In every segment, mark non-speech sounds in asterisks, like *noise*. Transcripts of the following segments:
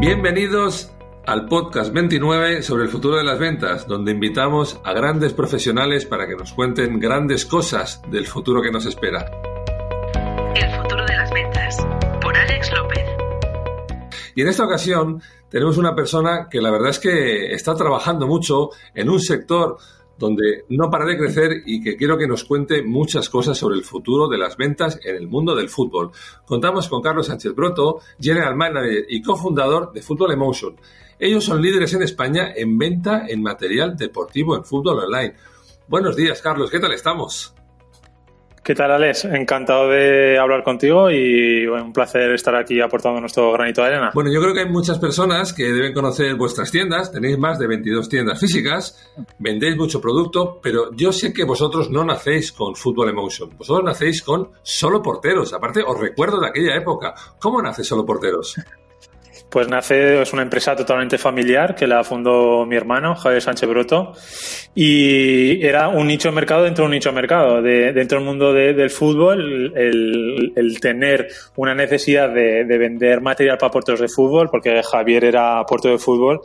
Bienvenidos al podcast 29 sobre el futuro de las ventas, donde invitamos a grandes profesionales para que nos cuenten grandes cosas del futuro que nos espera. El futuro de las ventas, por Alex López. Y en esta ocasión tenemos una persona que la verdad es que está trabajando mucho en un sector donde no para de crecer y que quiero que nos cuente muchas cosas sobre el futuro de las ventas en el mundo del fútbol. Contamos con Carlos Sánchez Broto, General Manager y cofundador de Fútbol Emotion. Ellos son líderes en España en venta en material deportivo en fútbol online. Buenos días, Carlos, ¿qué tal estamos? ¿Qué tal, Alex? Encantado de hablar contigo y un placer estar aquí aportando nuestro granito de arena. Bueno, yo creo que hay muchas personas que deben conocer vuestras tiendas. Tenéis más de 22 tiendas físicas, vendéis mucho producto, pero yo sé que vosotros no nacéis con Football Emotion. Vosotros nacéis con Solo Porteros. Aparte, os recuerdo de aquella época. ¿Cómo nace Solo Porteros? Pues nace, es una empresa totalmente familiar que la fundó mi hermano, Javier Sánchez Broto, y era un nicho de mercado dentro de un nicho de mercado. De, dentro del mundo del fútbol, el, el, tener una necesidad de, de, vender material para puertos de fútbol, porque Javier era puerto de fútbol,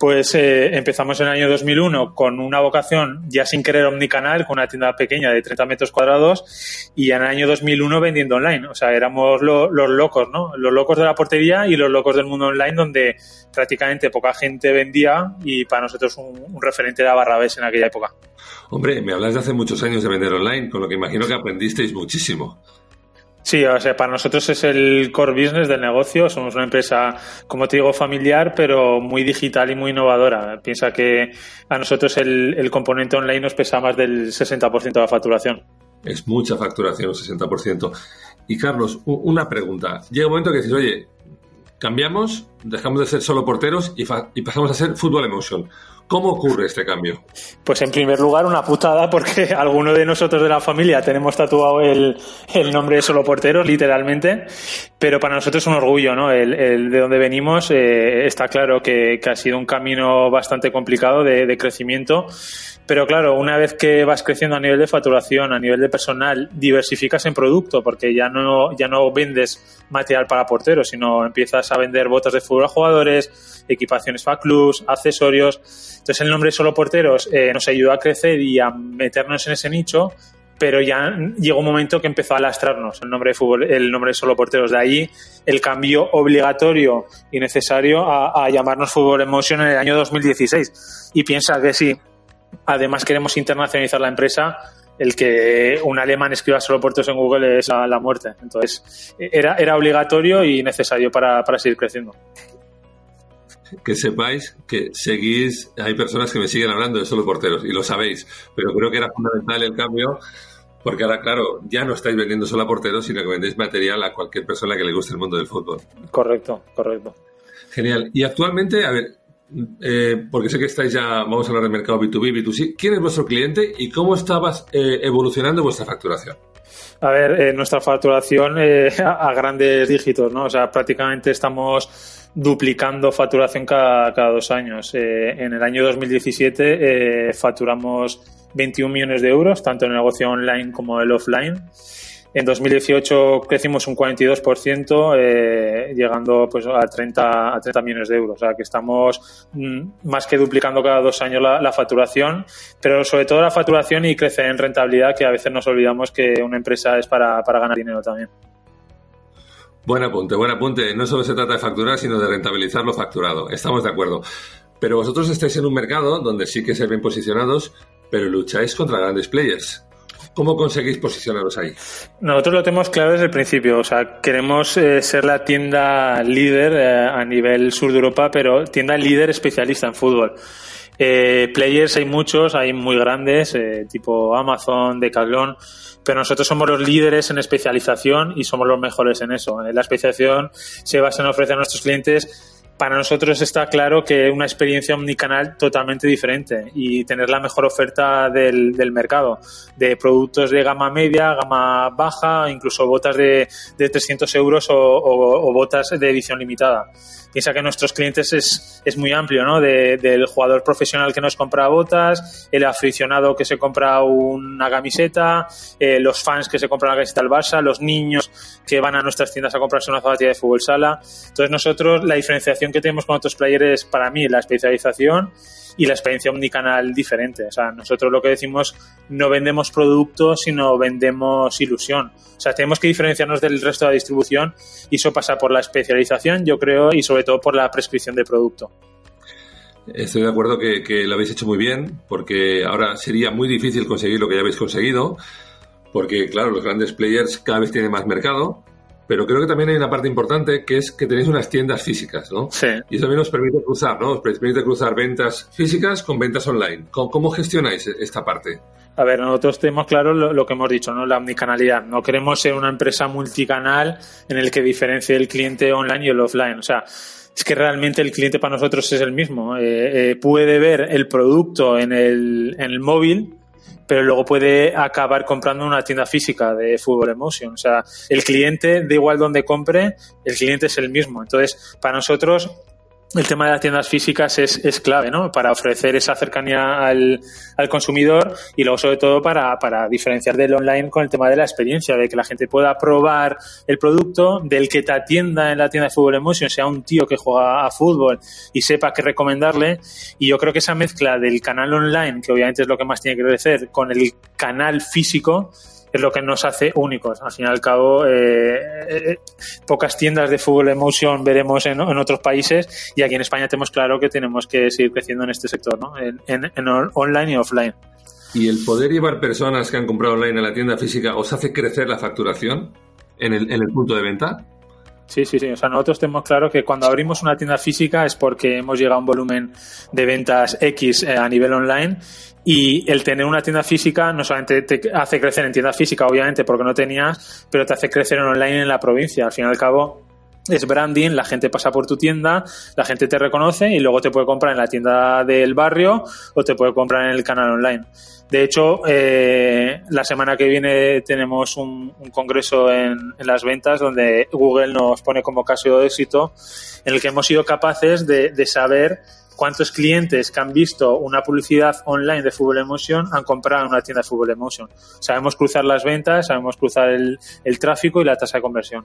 pues eh, empezamos en el año 2001 con una vocación ya sin querer omnicanal, con una tienda pequeña de 30 metros cuadrados y en el año 2001 vendiendo online. O sea, éramos los locos, ¿no? Los locos de la portería y los locos del mundo online donde prácticamente poca gente vendía y para nosotros un, un referente era Barrabés en aquella época. Hombre, me hablas de hace muchos años de vender online, con lo que imagino que aprendisteis muchísimo. Sí, o sea, para nosotros es el core business del negocio. Somos una empresa, como te digo, familiar, pero muy digital y muy innovadora. Piensa que a nosotros el, componente online nos pesa más del 60% de la facturación. Es mucha facturación, 60%. Y Carlos, una pregunta. Llega un momento que dices, oye, cambiamos, dejamos de ser solo porteros y, y pasamos a ser fútbol emotion. ¿Cómo ocurre este cambio? Pues en primer lugar una putada porque *laughs* alguno de nosotros de la familia tenemos tatuado el, el nombre de solo porteros, literalmente, pero para nosotros es un orgullo, ¿no? El, el de donde venimos eh, está claro que, que, ha sido un camino bastante complicado de, de crecimiento, pero claro, una vez que vas creciendo a nivel de facturación, a nivel de personal, diversificas en producto porque ya no, ya no vendes material para porteros, sino empiezas a vender botas de fútbol a jugadores, equipaciones para clubs, accesorios. Entonces el nombre Solo Porteros eh, nos ayudó a crecer y a meternos en ese nicho, pero ya llegó un momento que empezó a lastrarnos el nombre de fútbol, el nombre de Solo Porteros. De ahí el cambio obligatorio y necesario a, llamarnos Fútbol Emotion en el año 2016. Y piensa que sí, además queremos internacionalizar la empresa, el que un alemán escriba solo puertos en Google es la, la muerte. Entonces, era, era obligatorio y necesario para, para seguir creciendo que sepáis que seguís, hay personas que me siguen hablando de solo porteros y lo sabéis, pero creo que era fundamental el cambio porque ahora, claro, ya no estáis vendiendo solo a porteros, sino que vendéis material a cualquier persona que le guste el mundo del fútbol. Correcto, correcto. Genial. Y actualmente, a ver, eh, porque sé que estáis ya, vamos a hablar del mercado B2B, B2C, ¿quién es vuestro cliente y cómo estaba eh, evolucionando vuestra facturación? A ver, eh, nuestra facturación eh, a, *laughs* a, grandes dígitos, ¿no? O sea, prácticamente estamos duplicando facturación cada, dos años. Eh, en el año 2017 facturamos 21 millones de euros, tanto en el negocio online como el offline. En 2018 crecimos un 42%, eh, llegando pues, a, 30, a 30 millones de euros. O sea que estamos mm, más que duplicando cada dos años la, la, facturación, pero sobre todo la facturación y crecer en rentabilidad, que a veces nos olvidamos que una empresa es para, para ganar dinero también. Buen apunte, buen apunte. No solo se trata de facturar, sino de rentabilizar lo facturado. Estamos de acuerdo. Pero vosotros estáis en un mercado donde sí que se ven posicionados, pero lucháis contra grandes players. ¿Cómo conseguís posicionaros ahí? Nosotros lo tenemos claro desde el principio. O sea, queremos eh, ser la tienda líder eh, a nivel sur de Europa, pero tienda líder especialista en fútbol. Eh, players hay muchos, hay muy grandes, eh, tipo Amazon, Decathlon, pero nosotros somos los líderes en especialización y somos los mejores en eso. La especialización se basa en ofrecer a nuestros clientes para nosotros está claro que una experiencia omnicanal totalmente diferente y tener la mejor oferta del, del mercado de productos de gama media, gama baja, incluso botas de, de 300 euros o, o, o, botas de edición limitada. Piensa que nuestros clientes es, es muy amplio, ¿no? De, del jugador profesional que nos compra botas, el aficionado que se compra una camiseta, eh, los fans que se compran la camiseta del Barça, los niños que van a nuestras tiendas a comprarse una zapatilla de fútbol sala. Entonces nosotros la diferenciación que tenemos con otros players para mí la especialización y la experiencia omnicanal diferente. O sea, nosotros lo que decimos no vendemos productos, sino vendemos ilusión. O sea, tenemos que diferenciarnos del resto de la distribución y eso pasa por la especialización, yo creo, y sobre todo por la prescripción de producto. Estoy de acuerdo que, lo habéis hecho muy bien, porque ahora sería muy difícil conseguir lo que ya habéis conseguido, porque claro, los grandes players cada vez tienen más mercado, pero creo que también hay una parte importante que es que tenéis unas tiendas físicas, ¿no? Sí. Y eso también os permite cruzar, ¿no? Os permite cruzar ventas físicas con ventas online. ¿Cómo, gestionáis esta parte? A ver, nosotros tenemos claro lo, lo, que hemos dicho, ¿no? La omnicanalidad. No queremos ser una empresa multicanal en el que diferencie el cliente online y el offline. O sea, es que realmente el cliente para nosotros es el mismo. Eh, eh, puede ver el producto en el, en el móvil, pero luego puede acabar comprando una tienda física de Fútbol Emotion. O sea, el cliente, da igual donde compre, el cliente es el mismo. Entonces, para nosotros, el tema de las tiendas físicas es, es clave, ¿no? Para ofrecer esa cercanía al, al consumidor y luego, sobre todo, para, para, diferenciar del online con el tema de la experiencia, de que la gente pueda probar el producto, del que te atienda en la tienda de Fútbol Emotion, sea un tío que juega a fútbol y sepa qué recomendarle. Y yo creo que esa mezcla del canal online, que obviamente es lo que más tiene que crecer, con el canal físico, es lo que nos hace únicos. Al fin y al cabo, eh, eh, pocas tiendas de fútbol emotion veremos en, otros países y aquí en España tenemos claro que tenemos que seguir creciendo en este sector, ¿no? en, online y offline. ¿Y el poder llevar personas que han comprado online a la tienda física os hace crecer la facturación en el punto de venta? Sí, sí, sí. O sea, nosotros tenemos claro que cuando abrimos una tienda física es porque hemos llegado a un volumen de ventas X a nivel online y el tener una tienda física no solamente te hace crecer en tienda física, obviamente, porque no tenías, pero te hace crecer en online en la provincia. Al fin y al cabo, es branding, la gente pasa por tu tienda, la gente te reconoce y luego te puede comprar en la tienda del barrio o te puede comprar en el canal online. De hecho, eh, la semana que viene tenemos un, congreso en, en, las ventas donde Google nos pone como caso de éxito en el que hemos sido capaces de, de saber cuántos clientes que han visto una publicidad online de Fútbol Emotion han comprado en una tienda de Fútbol Emotion. Sabemos cruzar las ventas, sabemos cruzar el, el tráfico y la tasa de conversión.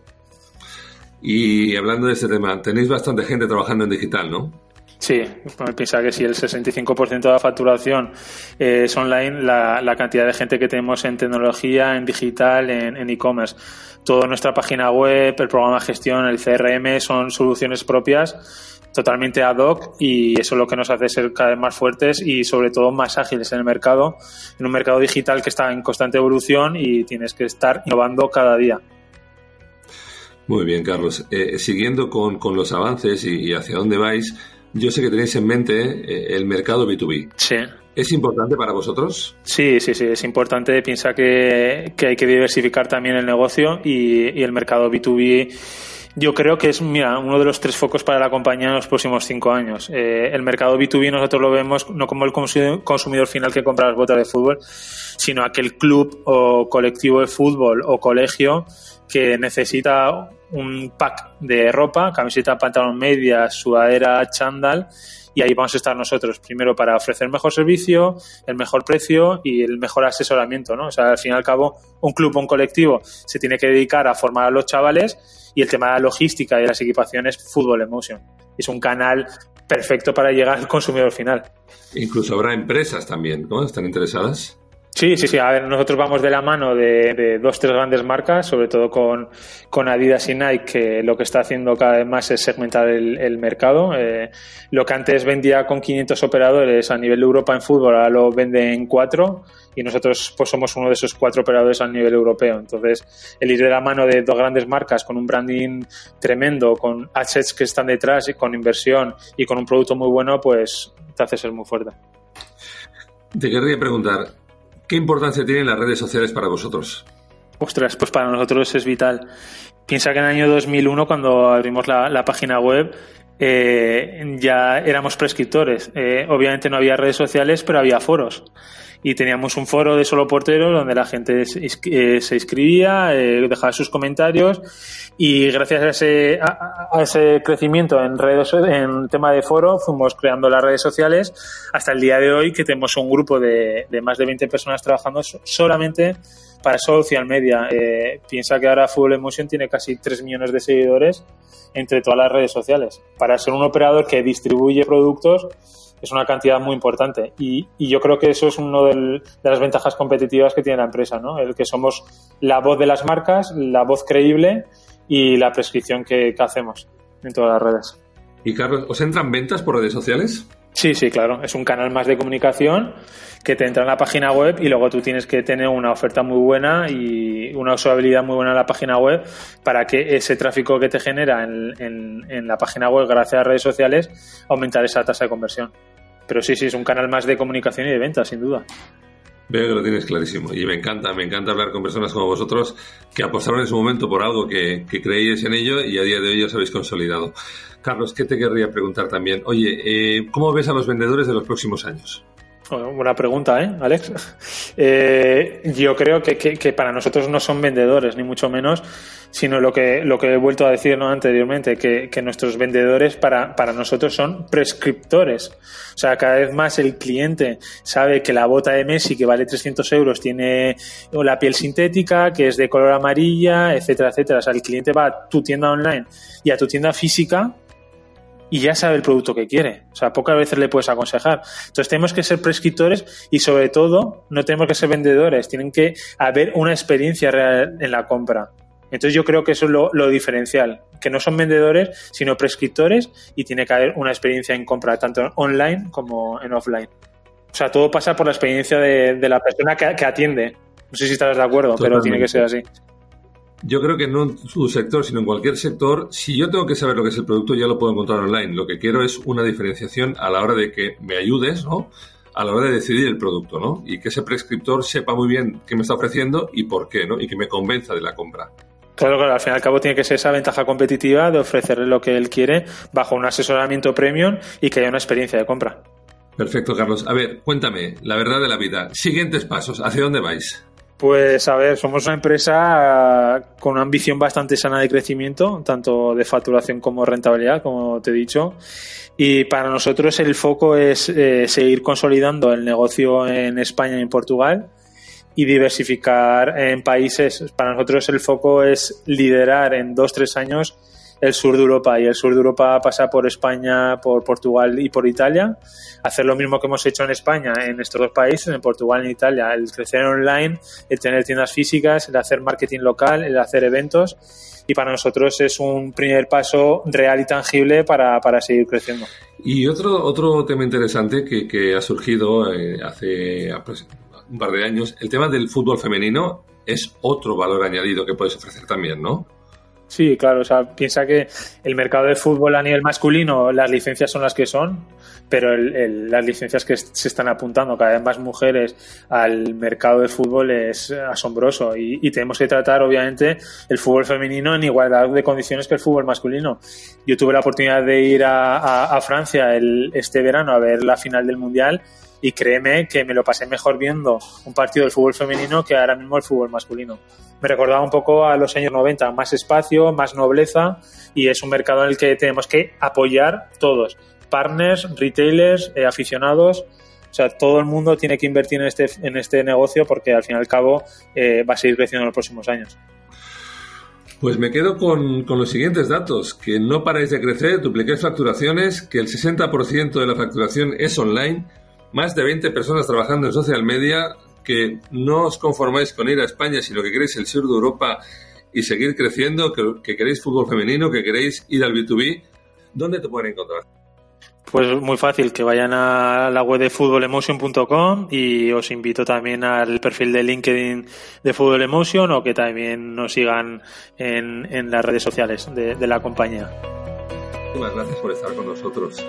Y hablando de este tema, tenéis bastante gente trabajando en digital, ¿no? Sí, piensa que si el 65% de la facturación es online, la, cantidad de gente que tenemos en tecnología, en digital, en e-commerce. Toda nuestra página web, el programa de gestión, el CRM son soluciones propias totalmente ad hoc y eso es lo que nos hace ser cada vez más fuertes y sobre todo más ágiles en el mercado, en un mercado digital que está en constante evolución y tienes que estar innovando cada día. Muy bien, Carlos. Eh, siguiendo con, con, los avances y, y, hacia dónde vais, yo sé que tenéis en mente eh, el mercado B2B. Sí. ¿Es importante para vosotros? Sí, sí, sí, es importante. Piensa que, que hay que diversificar también el negocio y, y el mercado B2B yo creo que es, mira, uno de los tres focos para la compañía en los próximos cinco años. Eh, el mercado B2B nosotros lo vemos no como el consumidor final que compra las botas de fútbol, sino aquel club o colectivo de fútbol o colegio que necesita un pack de ropa, camiseta, pantalón, media, sudadera, chándal, y ahí vamos a estar nosotros, primero para ofrecer mejor servicio, el mejor precio y el mejor asesoramiento, ¿no? O sea, al fin y al cabo, un club o un colectivo se tiene que dedicar a formar a los chavales y el tema de la logística y de las equipaciones, Fútbol Emotion. Es un canal perfecto para llegar al consumidor final. Incluso habrá empresas también, ¿no? ¿Están interesadas? Sí, sí, sí. A ver, nosotros vamos de la mano de, dos, tres grandes marcas, sobre todo con, con Adidas y Nike, que lo que está haciendo cada vez más es segmentar el, el mercado. Eh, lo que antes vendía con 500 operadores a nivel de Europa en fútbol, ahora lo vende en cuatro y nosotros pues somos uno de esos cuatro operadores a nivel europeo. Entonces, el ir de la mano de dos grandes marcas con un branding tremendo, con assets que están detrás y con inversión y con un producto muy bueno, pues te hace ser muy fuerte. Te querría preguntar, ¿Qué importancia tienen las redes sociales para vosotros? Ostras, pues para nosotros es vital. Piensa que en el año 2001, cuando abrimos la, página web, eh, ya éramos prescriptores. Eh, obviamente no había redes sociales, pero había foros. Y teníamos un foro de solo porteros donde la gente se eh, inscribía, eh, dejaba sus comentarios y gracias a ese, a, ese crecimiento en redes, en tema de foro, fuimos creando las redes sociales hasta el día de hoy que tenemos un grupo de, de más de 20 personas trabajando solamente para social media. Eh, piensa que ahora Fútbol Emotion tiene casi 3 millones de seguidores entre todas las redes sociales. Para ser un operador que distribuye productos, es una cantidad muy importante. Y, yo creo que eso es una de las ventajas competitivas que tiene la empresa, ¿no? El que somos la voz de las marcas, la voz creíble y la prescripción que, que hacemos en todas las redes. Y Carlos, ¿os entran ventas por redes sociales? Sí, sí, claro. Es un canal más de comunicación que te entra en la página web y luego tú tienes que tener una oferta muy buena y una usabilidad muy buena en la página web para que ese tráfico que te genera en, en, la página web gracias a redes sociales aumentar esa tasa de conversión. Pero sí, sí, es un canal más de comunicación y de venta, sin duda. Veo que lo tienes clarísimo y me encanta, me encanta hablar con personas como vosotros que apostaron en su momento por algo que, creíais en ello y a día de hoy os habéis consolidado. Carlos, ¿qué te querría preguntar también? Oye, eh, ¿cómo ves a los vendedores de los próximos años? Buena pregunta, ¿eh, Alex? *laughs* Eh, yo creo que, que, para nosotros no son vendedores, ni mucho menos, sino lo que, lo que he vuelto a decir ¿no? anteriormente, que, que nuestros vendedores para, para nosotros son prescriptores. O sea, cada vez más el cliente sabe que la bota de Messi, que vale 300 euros, tiene la piel sintética, que es de color amarilla, etcétera, etcétera. O sea, el cliente va a tu tienda online y a tu tienda física y ya sabe el producto que quiere. O sea, pocas veces le puedes aconsejar. Entonces tenemos que ser prescriptores y sobre todo no tenemos que ser vendedores. Tienen que haber una experiencia real en la compra. Entonces yo creo que eso es lo, diferencial, que no son vendedores, sino prescriptores y tiene que haber una experiencia en compra, tanto online como en offline. O sea, todo pasa por la experiencia de, la persona que, que, atiende. No sé si estás de acuerdo, pero tiene que ser así. Yo creo que no en su sector, sino en cualquier sector, si yo tengo que saber lo que es el producto, ya lo puedo encontrar online. Lo que quiero es una diferenciación a la hora de que me ayudes, ¿no? A la hora de decidir el producto, ¿no? Y que ese prescriptor sepa muy bien qué me está ofreciendo y por qué, ¿no? Y que me convenza de la compra. Claro, claro, al fin y al cabo tiene que ser esa ventaja competitiva de ofrecerle lo que él quiere bajo un asesoramiento premium y que haya una experiencia de compra. Perfecto, Carlos. A ver, cuéntame, la verdad de la vida. Siguientes pasos, ¿hacia dónde vais? Pues a ver, somos una empresa con una ambición bastante sana de crecimiento, tanto de facturación como rentabilidad, como te he dicho. Y para nosotros el foco es eh, seguir consolidando el negocio en España y en Portugal y diversificar en países. Para nosotros el foco es liderar en dos, tres años el sur de Europa y el sur de Europa pasa por España, por Portugal y por Italia. Hacer lo mismo que hemos hecho en España, en estos dos países, en Portugal y en Italia, el crecer online, el tener tiendas físicas, el hacer marketing local, el hacer eventos y para nosotros es un primer paso real y tangible para, para seguir creciendo. Y otro, otro tema interesante que, que ha surgido eh, hace pues, un par de años, el tema del fútbol femenino es otro valor añadido que puedes ofrecer también, ¿no? Sí, claro, o sea, piensa que el mercado de fútbol a nivel masculino, las licencias son las que son, pero las licencias que se están apuntando cada vez más mujeres al mercado de fútbol es asombroso y, tenemos que tratar, obviamente, el fútbol femenino en igualdad de condiciones que el fútbol masculino. Yo tuve la oportunidad de ir a, Francia este verano a ver la final del Mundial y créeme que me lo pasé mejor viendo un partido del fútbol femenino que ahora mismo el fútbol masculino me recordaba un poco a los años 90, más espacio, más nobleza y es un mercado en el que tenemos que apoyar todos, partners, retailers, eh, aficionados. O sea, todo el mundo tiene que invertir en este, en este negocio porque al fin y al cabo eh, va a seguir creciendo en los próximos años. Pues me quedo con, con, los siguientes datos, que no paráis de crecer, duplicáis facturaciones, que el 60% de la facturación es online, más de 20 personas trabajando en social media, que no os conformáis con ir a España, sino que queréis el sur de Europa y seguir creciendo, que, queréis fútbol femenino, que queréis ir al B2B, ¿dónde te pueden encontrar? Pues muy fácil, que vayan a la web de futbolemotion.com y os invito también al perfil de LinkedIn de Fútbol Emotion o que también nos sigan en, en las redes sociales de, de la compañía. Muchas gracias por estar con nosotros.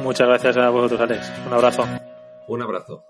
Muchas gracias a vosotros, Alex. Un abrazo. Un abrazo.